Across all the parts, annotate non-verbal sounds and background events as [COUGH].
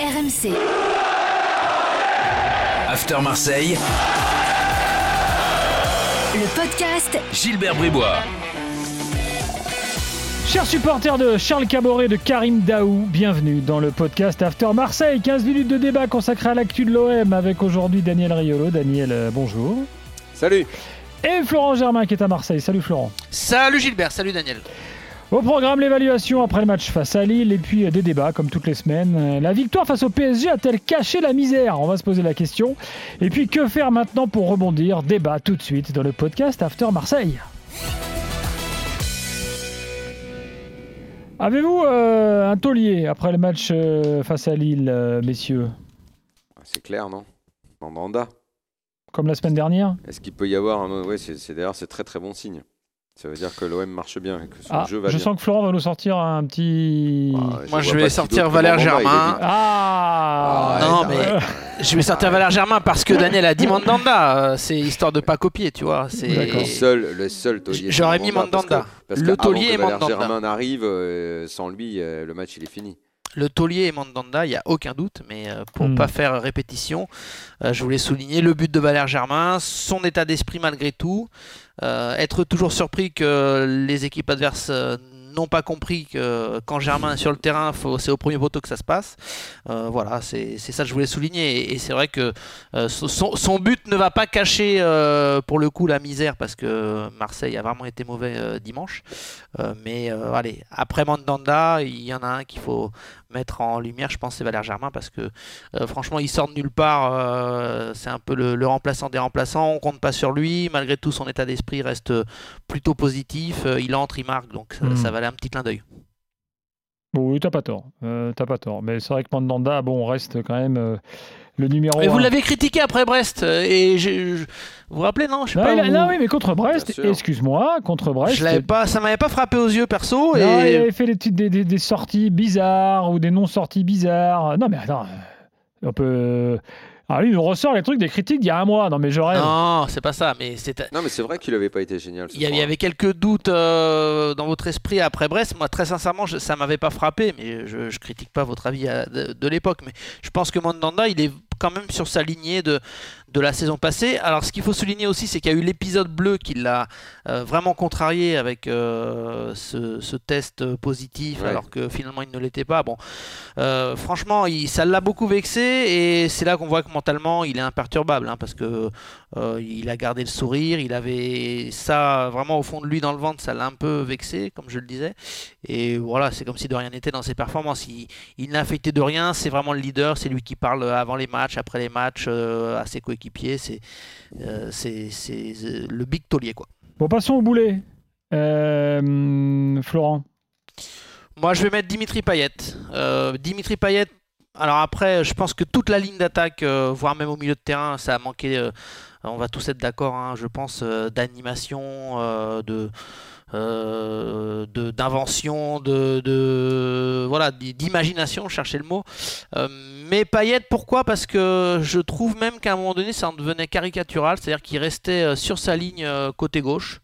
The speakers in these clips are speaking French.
RMC. After Marseille, Le podcast Gilbert Bribois. Chers supporters de Charles Caboret de Karim Daou, bienvenue dans le podcast After Marseille. 15 minutes de débat consacré à l'actu de l'OM avec aujourd'hui Daniel Riolo. Daniel, euh, bonjour. Salut Et Florent Germain qui est à Marseille. Salut Florent. Salut Gilbert, salut Daniel. Au programme, l'évaluation après le match face à Lille et puis des débats comme toutes les semaines. La victoire face au PSG a-t-elle caché la misère? On va se poser la question. Et puis que faire maintenant pour rebondir? Débat tout de suite dans le podcast After Marseille. Avez-vous euh, un taulier après le match euh, face à Lille, euh, messieurs? C'est clair, non? Mandanda. Comme la semaine dernière? Est-ce qu'il peut y avoir un... C'est c'est- d'ailleurs c'est très très bon signe. Ça veut dire que l'OM marche bien et que son Ah, jeu va Je bien. sens que Florent va nous sortir un petit... Ah, Moi, je vais sortir Valère Germain. Ah, Ah, non, mais [LAUGHS] je vais sortir Valère Germain parce que Daniel a dit Mandanda. euh, C'est histoire de pas copier, tu vois. C'est. Le seul, le seul taulier. c'est J'aurais mis parce Mandanda. que- Parce Le taulier que Valère Mandanda. Germain arrive, euh, sans lui, euh, le match il est fini. Le taulier et Mandanda, il n'y a aucun doute. Mais euh, pour Hmm. pas faire répétition, euh, je voulais souligner le but de Valère Germain, son état d'esprit malgré tout, euh, être toujours surpris que les équipes adverses n'ont pas compris que quand Germain est sur le terrain, c'est au premier poteau que ça se passe. Euh, voilà, c'est ça que je voulais souligner. Et, et c'est vrai que euh, son, son but ne va pas cacher euh, pour le coup la misère parce que Marseille a vraiment été mauvais dimanche. Mais allez, après Mandanda, il y en a un qu'il faut mettre en lumière, je pense, c'est Valère Germain parce que franchement, il sort de nulle part. c'est un peu le, le remplaçant des remplaçants. On compte pas sur lui. Malgré tout, son état d'esprit reste plutôt positif. Il entre, il marque, donc ça, Hmm. ça valait un petit clin d'œil. Bon, oui, t'as pas tort. Euh, t'as pas tort. Mais c'est vrai que Mandanda, bon, reste quand même euh, le numéro Mais vous l'avez critiqué après Brest euh, et je- vous vous rappelez non? Je sais Non, pas. il a- vous- non, oui, mais contre Brest, excuse-moi, contre Brest. je l'avais pas, ça m'avait pas frappé aux yeux perso. Non, il avait fait des, petites- des, des- des sorties bizarres ou des non-sorties bizarres. Non, mais attends, on peut. Alors lui, il nous ressort les trucs des critiques d'il y a un mois. Non, mais je rêve. non, c'est pas ça. Mais c'était. Non, mais c'est vrai qu'il avait pas été génial. Il y, avait, il y soir. avait quelques doutes euh, dans votre esprit après Brest. Moi, très sincèrement, je, ça m'avait pas frappé, mais je, je critique pas votre avis à- de, de l'époque. Mais je pense que Mandanda, il est quand même sur sa lignée de, de la saison passée. Alors, ce qu'il faut souligner aussi, c'est qu'il y a eu l'épisode bleu qui l'a euh, vraiment contrarié avec euh, ce, ce test positif, Ouais. alors que finalement, il ne l'était pas. Bon, euh, franchement, il, ça l'a beaucoup vexé, et c'est là qu'on voit que mentalement, il est imperturbable, hein, parce que il a gardé le sourire, il avait ça vraiment au fond de lui dans le ventre, ça l'a un peu vexé, comme je le disais. Et voilà, c'est comme si de rien n'était dans ses performances. Il, il n'a affecté de rien, c'est vraiment le leader, c'est lui qui parle avant les matchs, après les matchs, à ses coéquipiers. C'est euh, c'est c'est, euh, le big taulier, quoi. Bon, passons au boulet. Euh, Florent. Moi, je vais mettre Dimitri Payet. Euh, Dimitri Payet. Alors après, je pense que toute la ligne d'attaque, euh, voire même au milieu de terrain, ça a manqué. euh, on va tous être d'accord, hein, je pense, euh, d'animation, euh, de euh, d'invention, de, de- d'imagination, chercher le mot. Euh, mais Payet, pourquoi? Parce que je trouve même qu'à un moment donné, ça en devenait caricatural, c'est-à-dire qu'il restait euh, sur sa ligne côté gauche.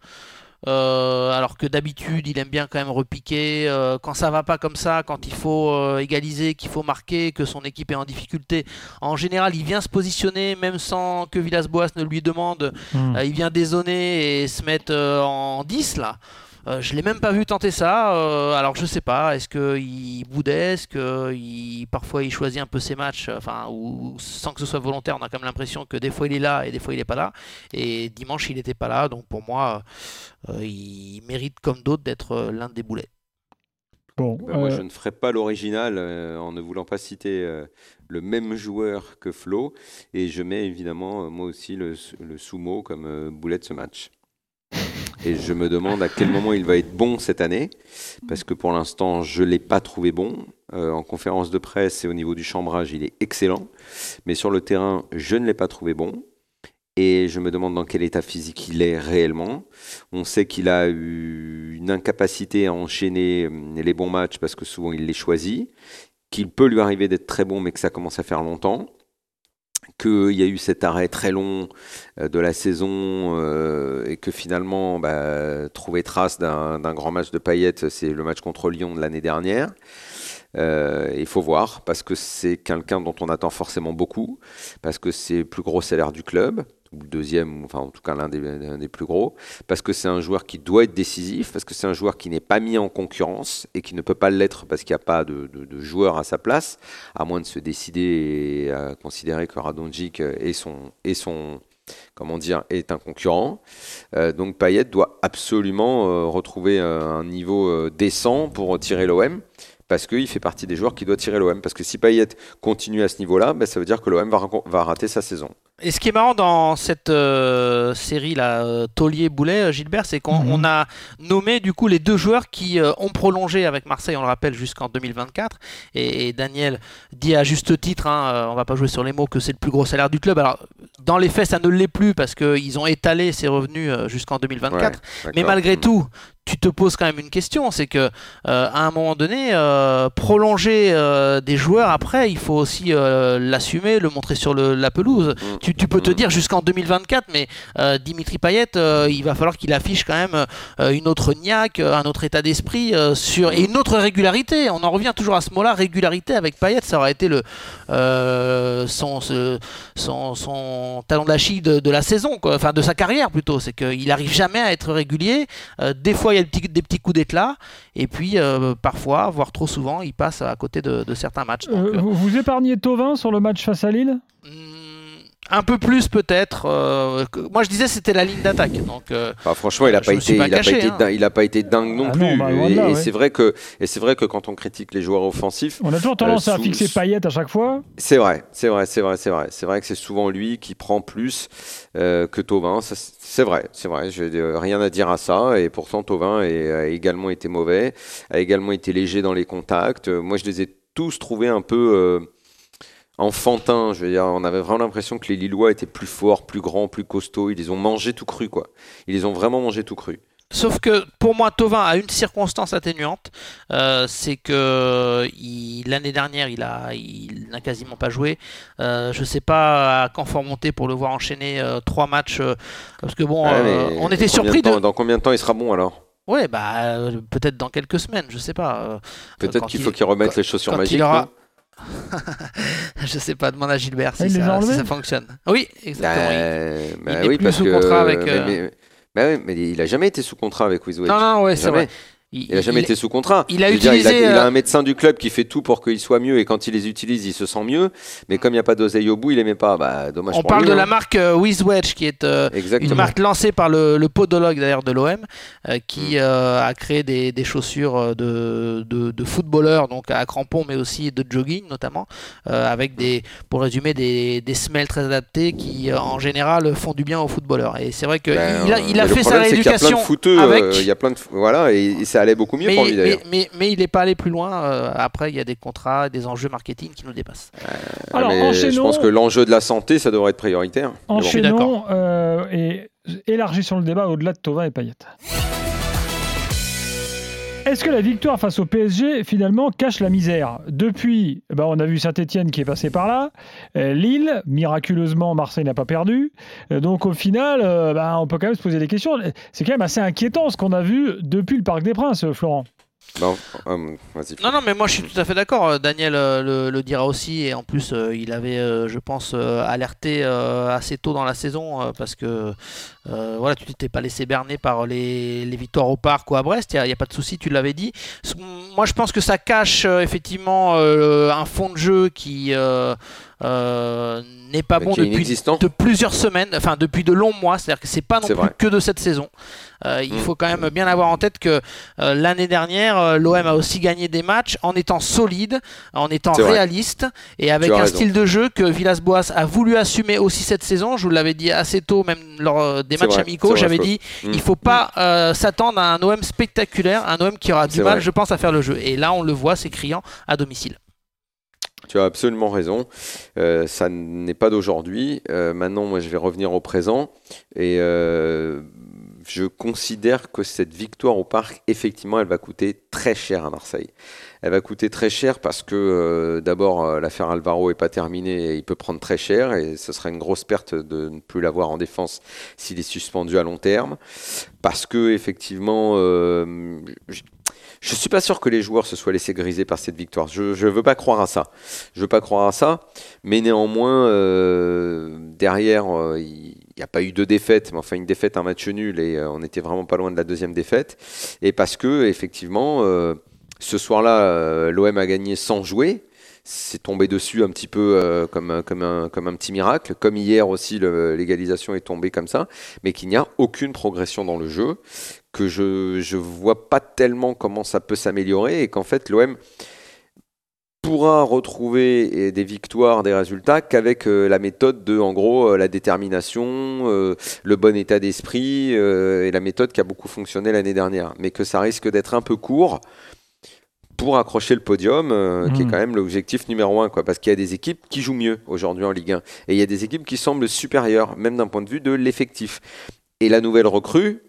Euh, alors que d'habitude, il aime bien quand même repiquer. euh, quand ça va pas comme ça, quand il faut euh, égaliser, qu'il faut marquer, que son équipe est en difficulté, en général, il vient se positionner, même sans que Villas-Boas ne lui demande. Hmm. Il vient dézonner et se mettre en 10 là. Euh, je l'ai même pas vu tenter ça. euh, alors je sais pas. Est-ce qu'il boudait Est-ce que il- parfois il choisit un peu ses matchs euh, Enfin, ou sans que ce soit volontaire, on a quand même l'impression que des fois il est là et des fois il est pas là. Et dimanche il n'était pas là. Donc pour moi, euh, il mérite comme d'autres d'être l'un des boulets. Bon, Ben, moi, je ne ferai pas l'original euh, en ne voulant pas citer euh, le même joueur que Flo. Et je mets évidemment, moi aussi, le, le sumo comme euh, boulet de ce match. Et je me demande à quel moment il va être bon cette année. Parce que pour l'instant, je ne l'ai pas trouvé bon. Euh, en conférence de presse et au niveau du chambrage, il est excellent. Mais sur le terrain, je ne l'ai pas trouvé bon. Et je me demande dans quel état physique il est réellement. On sait qu'il a eu une incapacité à enchaîner euh, les bons matchs parce que souvent il les choisit, qu'il peut lui arriver d'être très bon mais que ça commence à faire longtemps, qu'il y a eu cet arrêt très long euh, de la saison euh, et que finalement bah, trouver trace d'un grand match de Payet, c'est le match contre Lyon de l'année dernière. Euh, il faut voir, parce que c'est quelqu'un dont on attend forcément beaucoup, parce que c'est le plus gros salaire du club, ou le deuxième, enfin en tout cas l'un des, plus gros, parce que c'est un joueur qui doit être décisif, parce que c'est un joueur qui n'est pas mis en concurrence et qui ne peut pas l'être parce qu'il n'y a pas de, joueur à sa place, à moins de se décider et à considérer que Radonjic est son, est comment dire, est un concurrent. Euh, donc Payet doit absolument euh, retrouver euh, un niveau décent pour tirer l'OM parce qu'il fait partie des joueurs qui doivent tirer l'OM. Parce que si Payet continue à ce niveau-là, ben, ça veut dire que l'OM va, va, rater sa saison. Et ce qui est marrant dans cette euh, série là, euh, Taulier-Boulet, euh, Gilbert, c'est qu'on mhm. a nommé du coup les deux joueurs qui ont prolongé avec Marseille, on le rappelle, jusqu'en 2024. Et, Daniel dit à juste titre, hein, on va pas jouer sur les mots, que c'est le plus gros salaire du club. Alors dans les faits, ça ne l'est plus parce qu'ils ont étalé ses revenus jusqu'en 2024. Mais malgré tout, tu te poses quand même une question, c'est que à un moment donné, prolonger des joueurs après, il faut aussi l'assumer, le montrer sur la pelouse. Mm tu, peux te dire jusqu'en 2024, mais euh, Dimitri Payet, euh, il va falloir qu'il affiche quand même euh, une autre niaque, un autre état d'esprit sur et une autre régularité. On en revient toujours à ce mot-là, régularité avec Payet, ça aurait été le son, son, son, talon d'Achille de, la saison, enfin de sa carrière plutôt. C'est qu'il n'arrive jamais à être régulier. des fois, il y a des petits, des petits coups d'éclat, et puis parfois, voire trop souvent, il passe à côté de, certains matchs. vous épargnez Tovin sur le match face à Lille? Hmm, un peu plus peut-être. Euh, moi je disais c'était la ligne d'attaque. Donc euh, franchement il n'a pas, été, il pas, été, il a pas été dingue non ah plus. Bah, et, c'est vrai que et c'est vrai que quand on critique les joueurs offensifs, on a toujours tendance euh, à fixer Payet à chaque fois. C'est vrai, c'est vrai, c'est vrai, c'est vrai. C'est vrai que c'est souvent lui qui prend plus que Tovin. C'est vrai, c'est vrai. Je n'ai rien à dire à ça. Et pourtant Tovin a également été mauvais, a également été léger dans les contacts. Moi je les ai tous trouvés un peu enfantin. Je veux dire, on avait vraiment l'impression que les Lillois étaient plus forts, plus grands, plus costauds. Ils les ont mangés tout cru, quoi. Ils les ont vraiment mangés tout cru. Sauf que pour moi, Tovin a une circonstance atténuante, euh, c'est que l'année dernière, il a, il n'a quasiment pas joué. Euh, je ne sais pas à quand faut remonter pour le voir enchaîner euh, trois matchs, parce que bon, on était surpris de. Dans combien de temps il sera bon alors? Ouais, bah peut-être dans quelques semaines, je sais pas. peut-être qu'il faut qu'il remette les chaussures magiques. [LAUGHS] je sais pas, demande à Gilbert ah, si, ça, fonctionne. Oui, exactement. Euh, il bah n'est plus sous contrat avec. Mais, euh, mais, mais, il a jamais été sous contrat avec Wizwitch. Non, non, ouais, c'est vrai. Il n'a jamais été sous contrat. Il a, utilisé, il, a, un médecin du club qui fait tout pour qu'il soit mieux et quand il les utilise, il se sent mieux. Mais comme il n'y a pas d'oseille au bout, il n'aimait pas. Bah, dommage On parle de la marque euh, Wizwedge qui est euh, une marque lancée par le, podologue d'ailleurs de l'OM euh, qui mm. a créé des, chaussures de, de, footballeurs, donc à crampons mais aussi de jogging notamment, avec des, pour résumer, des, des semelles très adaptées qui en général font du bien aux footballeurs. Et c'est vrai qu'il ben, a, il a fait sa rééducation. Il y a plein de, voilà, et, ça allait beaucoup mieux mais, pour lui d'ailleurs. Mais, mais, il n'est pas allé plus loin. Euh, après, il y a des contrats, des enjeux marketing qui nous dépassent. Euh, Alors, je pense que l'enjeu de la santé, ça devrait être prioritaire. Enchaînons euh, et élargissons le débat au-delà de Tova et Payet. Est-ce que la victoire face au PSG, finalement, cache la misère? Depuis, ben, on a vu Saint-Etienne qui est passé par là. Lille, miraculeusement, Marseille n'a pas perdu. donc, au final, ben, on peut quand même se poser des questions. C'est quand même assez inquiétant ce qu'on a vu depuis le Parc des Princes, Florent. Non, euh, non, non, mais moi je suis tout à fait d'accord. Euh, Daniel euh, le, dira aussi, et en plus il avait, je pense, alerté assez tôt dans la saison parce que voilà, tu t'étais pas laissé berner par les, victoires au parc ou à Brest. Il n'y a, pas de souci, tu l'avais dit. Moi je pense que ça cache effectivement un fond de jeu qui n'est pas bon depuis de plusieurs semaines, enfin depuis de longs mois. C'est-à-dire que c'est pas non plus que de cette saison. Euh, il mm. faut quand même bien avoir en tête que euh, l'année dernière, euh, l'OM a aussi gagné des matchs en étant solide, en étant réaliste et avec un style de jeu que Villas-Boas a voulu assumer aussi cette saison. Je vous l'avais dit assez tôt, même lors des matchs amicaux. J'avais dit il il faut mm. pas s'attendre à un OM spectaculaire, un OM qui aura du mal, je pense, à faire le jeu. Et là, on le voit, c'est criant à domicile. Tu as absolument raison. ça n'est pas d'aujourd'hui. maintenant, moi, je vais revenir au présent. Et je considère que cette victoire au parc, effectivement, elle va coûter très cher à Marseille. Elle va coûter très cher parce que euh, d'abord euh, l'affaire Alvaro est pas terminée et il peut prendre très cher et ce serait une grosse perte de ne plus l'avoir en défense s'il est suspendu à long terme. Parce que effectivement, euh, Je suis pas sûr que les joueurs se soient laissés griser par cette victoire. Je ne veux pas croire à ça. Je veux pas croire à ça. Mais néanmoins, euh, derrière, euh, il n'y a pas eu de défaite, mais enfin une défaite, un match nul, et euh, on était vraiment pas loin de la deuxième défaite. Et parce que effectivement, ce soir-là, l'OM a gagné sans jouer c'est tombé dessus un petit peu comme un petit miracle, comme hier aussi l'égalisation est tombée comme ça, mais qu'il n'y a aucune progression dans le jeu, que je ne vois pas tellement comment ça peut s'améliorer et qu'en fait l'OM pourra retrouver des victoires, des résultats qu'avec euh, la méthode de, en gros, euh, la détermination, euh, le bon état d'esprit et la méthode qui a beaucoup fonctionné l'année dernière. Mais que ça risque d'être un peu court pour accrocher le podium, qui est mmh. quand même l'objectif numéro un, quoi, parce qu'il y a des équipes qui jouent mieux aujourd'hui en Ligue 1, et il y a des équipes qui semblent supérieures, même d'un point de vue de l'effectif. Et la nouvelle recrue,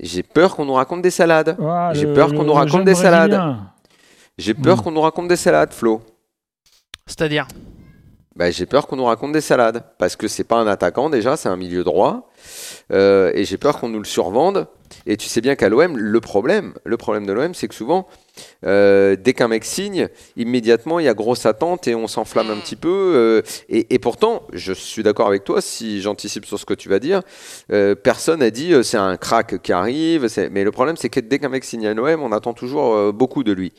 j'ai peur qu'on nous raconte des salades. J'ai peur qu'on nous raconte des salades. J'ai peur qu'on nous raconte des salades, Flo. C'est-à-dire? Bah, J'ai peur qu'on nous raconte des salades. Parce que c'est pas un attaquant déjà, c'est un milieu droit. Euh, et j'ai peur qu'on nous le survende. Et tu sais bien qu'à l'OM, le problème, le problème de l'OM, c'est que souvent, euh, dès qu'un mec signe, immédiatement, il y a grosse attente et on s'enflamme un petit peu. Euh, et, pourtant, je suis d'accord avec toi, si j'anticipe sur ce que tu vas dire, euh, personne n'a dit c'est un crack qui arrive. Mais le problème, c'est que dès qu'un mec signe à l'OM, on attend toujours beaucoup de lui.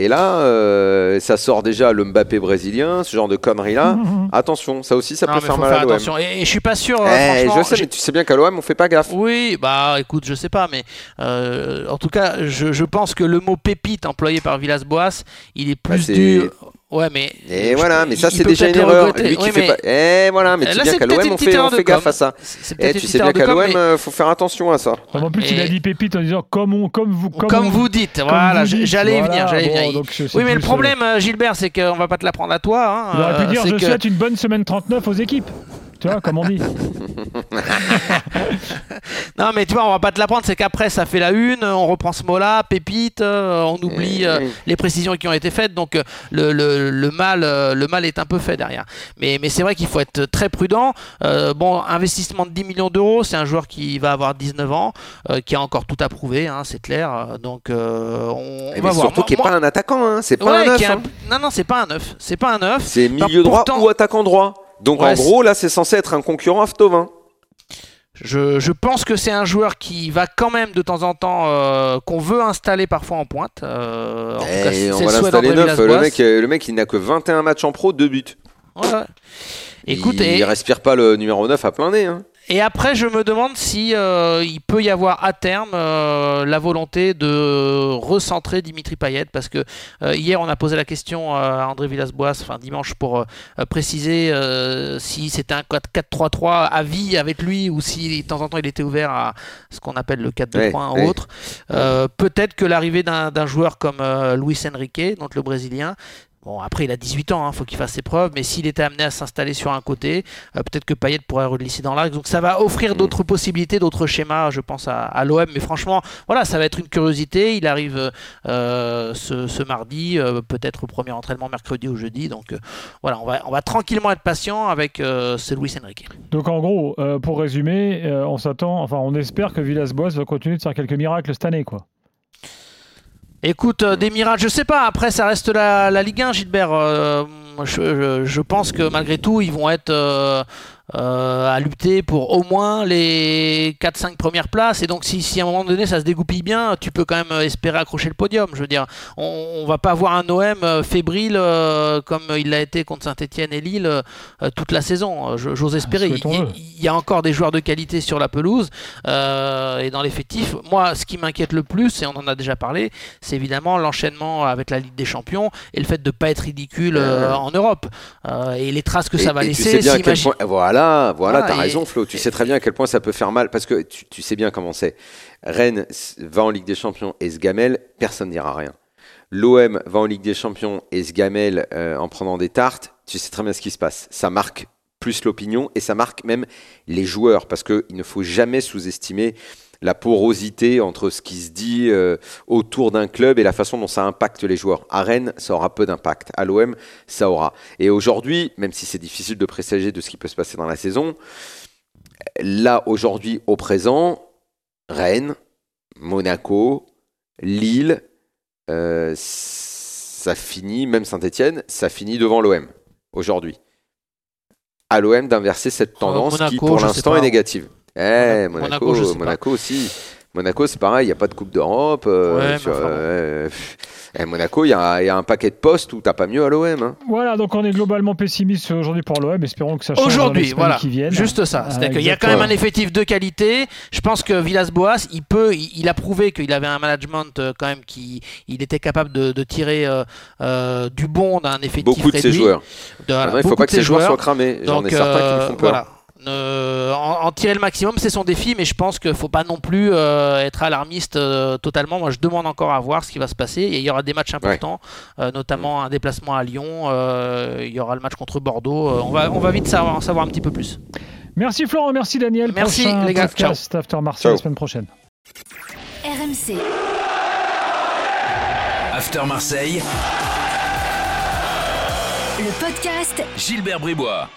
Et là, euh, ça sort déjà le Mbappé brésilien, ce genre de conneries-là. Mhm. Attention, ça aussi, ça peut faire mal à l'OM. Et, je suis pas sûr. Eh, je sais, mais tu sais bien qu'à l'OM, on fait pas gaffe. Oui, bah écoute, je sais pas, mais euh, en tout cas, je, je, pense que le mot pépite employé par Villas-Boas, il est bah, plus du Ouais, mais. Et voilà, mais ça, c'est déjà une erreur. Lui qui fait pas. Et voilà, mais tu sais bien qu'à l'OM, on fait, on fait gaffe à ça. Et tu sais bien qu'à l'OM, il euh, faut faire attention à ça. En plus, il a dit pépite en disant comme, comme vous. Comme, vous dites, voilà, j'allais y venir. venir. Oui, mais le problème, euh, Gilbert, c'est qu'on va pas te l'apprendre à toi. Hein, il aurait pu dire je souhaite une bonne semaine 39 aux équipes. Tu vois, comme on dit. [LAUGHS] non, mais tu vois, on va pas te l'apprendre, c'est qu'après, ça fait la une, on reprend ce mot-là, pépite, euh, on oublie euh, les précisions qui ont été faites, donc euh, le, le, le, mal, le mal est un peu fait derrière. Mais, mais c'est vrai qu'il faut être très prudent. bon, investissement de 10 millions d'euros, c'est un joueur qui va avoir 19 ans, qui a encore tout à prouver, hein, c'est clair. Donc, on, va voir. Surtout qui n'est pas un attaquant, hein. c'est pas un neuf. Hein. Non, non, c'est pas un neuf. C'est pas un neuf. C'est milieu droit ou attaquant droit. Donc en gros, là, c'est censé être un concurrent à Ftovin. Je, pense que c'est un joueur qui va quand même de temps en temps, euh, qu'on veut installer parfois en pointe. Euh, en on va l'installer neuf. Le mec, le mec, il n'a que 21 matchs en pro, 2 buts. Ouais. Écoute, il, ne respire pas le numéro 9 à plein nez. Hein. Et après, je me demande si euh, il peut y avoir à terme euh, la volonté de recentrer Dimitri Payet, parce que euh, hier on a posé la question à André Villas-Boas, enfin dimanche, pour préciser si c'était un 4-3-3 à vie avec lui ou si de temps en temps il était ouvert à ce qu'on appelle le 4-2-3 ou autre. Peut-être que l'arrivée d'un joueur comme Luis Enrique, donc le Brésilien, Bon, après, il a 18 ans, il hein, faut qu'il fasse ses preuves, mais s'il était amené à s'installer sur un côté, euh, peut-être que Payet pourrait relisser dans l'axe. Donc ça va offrir mm. d'autres possibilités, d'autres schémas, je pense, à, l'OM. Mais franchement, voilà, ça va être une curiosité. Il arrive euh, ce, mardi, euh, peut-être au premier entraînement mercredi ou jeudi. Donc voilà, on va, on va tranquillement être patient avec ce Luis Enrique. Donc en gros, pour résumer, on s'attend, enfin, on espère que Villas-Boas va continuer de faire quelques miracles cette année, quoi. Écoute, euh, des miracles, je sais pas. Après, ça reste la, la Ligue 1, Gilbert. Euh, je, je, pense que malgré tout, ils vont être euh, euh, à lutter pour au moins les 4-5 premières places. Et donc, si, si, à un moment donné ça se dégoupille bien, tu peux quand même espérer accrocher le podium. Je veux dire, on, va pas avoir un OM euh, fébrile euh, comme il l'a été contre Saint-Etienne et Lille toute la saison. J'ose espérer. Il, y a encore des joueurs de qualité sur la pelouse et dans l'effectif. Moi, ce qui m'inquiète le plus, et on en a déjà parlé, c'est évidemment l'enchaînement avec la Ligue des Champions et le fait de ne pas être ridicule en Europe et les traces que ça va laisser. voilà voilà, tu as raison, Flo. Tu sais très bien à quel point ça peut faire mal. Parce que tu, sais bien comment c'est. Rennes va en Ligue des Champions et se gamelle, personne ne dira rien. L'OM va en Ligue des Champions et se gamelle euh, en prenant des tartes, tu sais très bien ce qui se passe. Ça marque plus l'opinion et ça marque même les joueurs. Parce qu'il ne faut jamais sous-estimer la porosité entre ce qui se dit euh, autour d'un club et la façon dont ça impacte les joueurs. À Rennes, ça aura peu d'impact. À l'OM, ça aura. Et aujourd'hui, même si c'est difficile de présager de ce qui peut se passer dans la saison, là, aujourd'hui, au présent, Rennes, Monaco, Lille, euh, ça finit, même Saint-Etienne, ça finit devant l'OM aujourd'hui. À l'OM d'inverser cette Oh, tendance qui Monaco, pour l'instant est négative. Eh, Monaco, Monaco, je sais pas. Monaco aussi. Monaco, c'est pareil, il n'y a pas de Coupe d'Europe. euh, Ouais, mais sur- enfin bon. euh, pff. Eh, Monaco, il y, a il y a un paquet de postes où t'as pas mieux à l'OM. hein. Voilà, donc on est globalement pessimiste aujourd'hui pour l'OM. Espérons que ça change dans les Aujourd'hui, semaines voilà, qui viennent. juste ça. Ah, C'est-à-dire qu'il y a quand même un effectif de qualité. Je pense que Villas-Boas, il peut, il, il a prouvé qu'il avait un management euh, quand même qui, il était capable de, de tirer euh, euh, du bon d'un effectif Beaucoup de ces réduit. joueurs. De- voilà, Maintenant, il faut beaucoup pas que ces joueurs soient cramés. J'en ai Donc, certains qui me font peur. voilà. Ne- en, en tirer le maximum, c'est son défi, mais je pense qu'il ne faut pas non plus euh, être alarmiste euh, totalement. Moi, je demande encore à voir ce qui va se passer. Et il y aura des matchs importants, euh, notamment un déplacement à Lyon. euh, il y aura le match contre Bordeaux. Euh, on, va, on va vite savoir, en savoir un petit peu plus. Merci Florent, merci Daniel. Merci, Prochain les gars. podcast After Marseille Ciao. la semaine prochaine. RMC. After Marseille, Le podcast Gilbert Bribois.